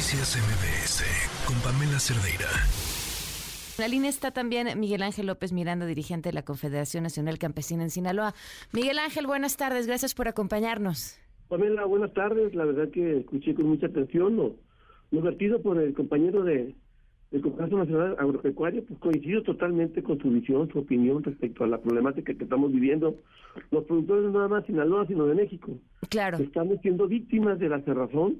Noticias MBS con Pamela Cerdeira. En la línea está también Miguel Ángel López Miranda, dirigente de la Confederación Nacional Campesina en Sinaloa. Miguel Ángel, buenas tardes, gracias por acompañarnos. Pamela, buenas tardes. La verdad que escuché con mucha atención lo, lo vertido por el compañero de, del Congreso Nacional Agropecuario, pues coincido totalmente con su visión, su opinión respecto a la problemática que estamos viviendo los productores no nada más de Sinaloa, sino de México. Claro. Estamos siendo víctimas de la cerrazón,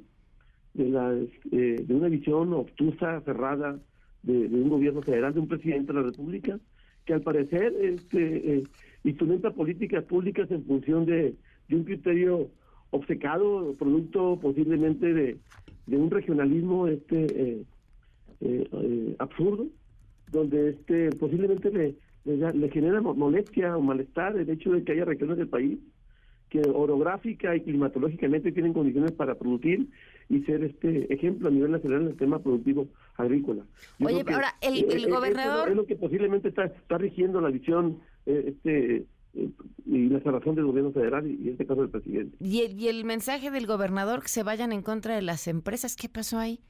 de, la, eh, de una visión obtusa, cerrada, de, un gobierno federal, de un presidente de la República, que al parecer este, eh, instrumenta políticas públicas en función de, un criterio obcecado, producto posiblemente de, un regionalismo este eh, absurdo, donde este posiblemente le, le, genera molestia o malestar el hecho de que haya regiones del país que orográfica y climatológicamente tienen condiciones para producir y ser este ejemplo a nivel nacional en el tema productivo agrícola. Oye, pero ahora el, el gobernador... Es, lo que posiblemente está, está rigiendo la visión eh, este eh, y la razón del gobierno federal y, en este caso del presidente. ¿Y el, ¿Y el mensaje del gobernador que se vayan en contra de las empresas? ¿Qué pasó ahí?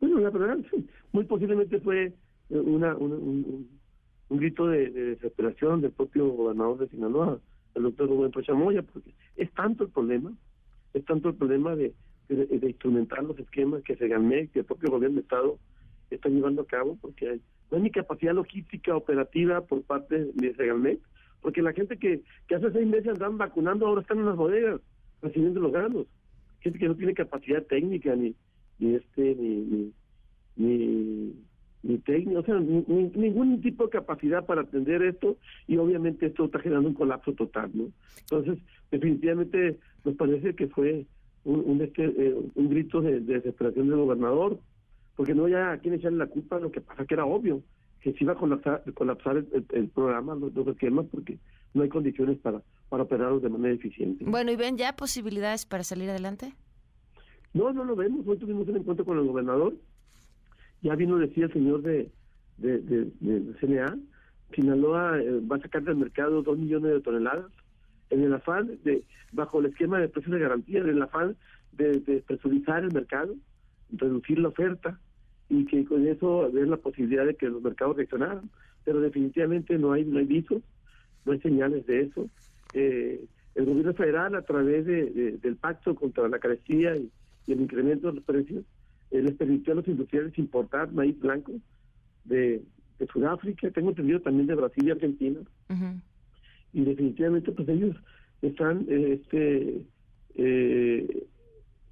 Bueno, la verdad, muy posiblemente fue eh, una, un, grito de, desesperación del propio gobernador de Sinaloa, el doctor Rubén Pochamoya, porque es tanto el problema, es tanto el problema de, de, instrumentar los esquemas que Segalmec, que el propio gobierno de Estado está llevando a cabo, porque no hay ni capacidad logística operativa por parte de Segalmec, porque la gente que, que hace seis meses andaban vacunando ahora están en las bodegas recibiendo los granos, gente que no tiene capacidad técnica ni ni este ni ni, ni, técnico, o sea, ningún tipo de capacidad para atender esto y obviamente esto está generando un colapso total, ¿no? Entonces, definitivamente nos parece que fue un, un, este, eh, un grito de, desesperación del gobernador, porque no había a quién echarle la culpa, lo que pasa que era obvio que se iba a colapsar, colapsar el, programa, los dos esquemas, porque no hay condiciones para, para operarlos de manera eficiente. Bueno, ¿y ven ya posibilidades para salir adelante? No, no lo vemos. Hoy tuvimos un encuentro con el gobernador. Ya vino, decía el señor de, de, CNA, Sinaloa eh, va a sacar del mercado dos millones de toneladas en el afán de, bajo el esquema de precios de garantía, en el afán de, de el mercado, reducir la oferta y que con eso ver la posibilidad de que los mercados reaccionaran. Pero definitivamente no hay, no hay visos, no hay señales de eso. Eh, el gobierno federal, a través de, del pacto contra la carestía y, el incremento de los precios, eh, les permitió a los industriales importar maíz blanco de, de Sudáfrica, tengo entendido también de Brasil y Argentina. Y definitivamente, pues ellos están, eh, este, eh,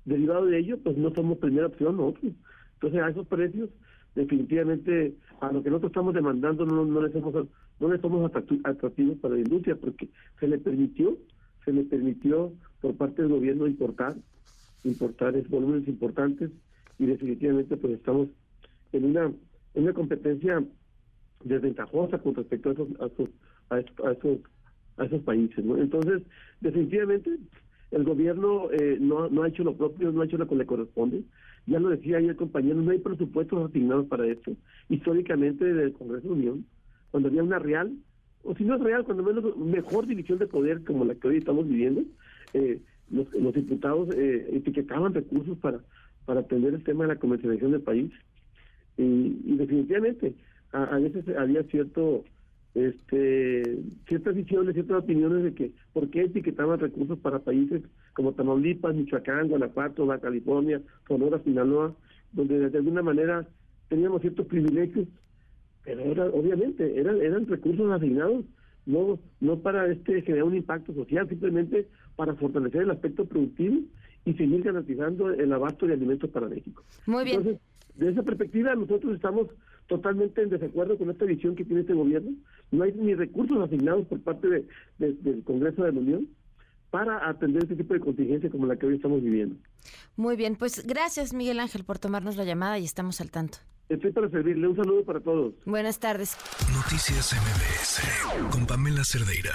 derivado de ello, pues no somos primera opción nosotros. Entonces, a esos precios, definitivamente, a lo que nosotros estamos demandando, no, no, les, somos, no les somos atractivos para la industria, porque se le permitió, se le permitió por parte del gobierno importar, importar es volúmenes importantes, y definitivamente, pues estamos en una, en una competencia desventajosa con respecto a esos, a esos, a esos, países. Entonces, definitivamente, el gobierno eh, no, no ha hecho lo propio, no ha hecho lo que le corresponde. Ya lo decía ayer, compañero, no hay presupuestos asignados para esto. Históricamente, desde el Congreso de Unión, cuando había una real, o si no es real, cuando menos mejor división de poder como la que hoy estamos viviendo, eh, los, los, diputados eh, etiquetaban recursos para, para atender el tema de la comercialización del país. Y, definitivamente, a, veces había cierto este ciertas visiones, ciertas opiniones de que por qué etiquetaban recursos para países como Tamaulipas, Michoacán, Guanajuato, Baja California, Sonora, Sinaloa, donde de alguna manera teníamos ciertos privilegios, pero era, obviamente eran eran recursos asignados no no para este generar un impacto social, simplemente para fortalecer el aspecto productivo y seguir garantizando el abasto de alimentos para México. Muy bien. Entonces, de esa perspectiva, nosotros estamos totalmente en desacuerdo con esta visión que tiene este gobierno. No hay ni recursos asignados por parte de, del Congreso de la Unión para atender este tipo de contingencia como la que hoy estamos viviendo. Muy bien, pues gracias Miguel Ángel por tomarnos la llamada y estamos al tanto. Estoy para servirle. Un saludo para todos. Buenas tardes. Noticias MBS con Pamela Cerdeira.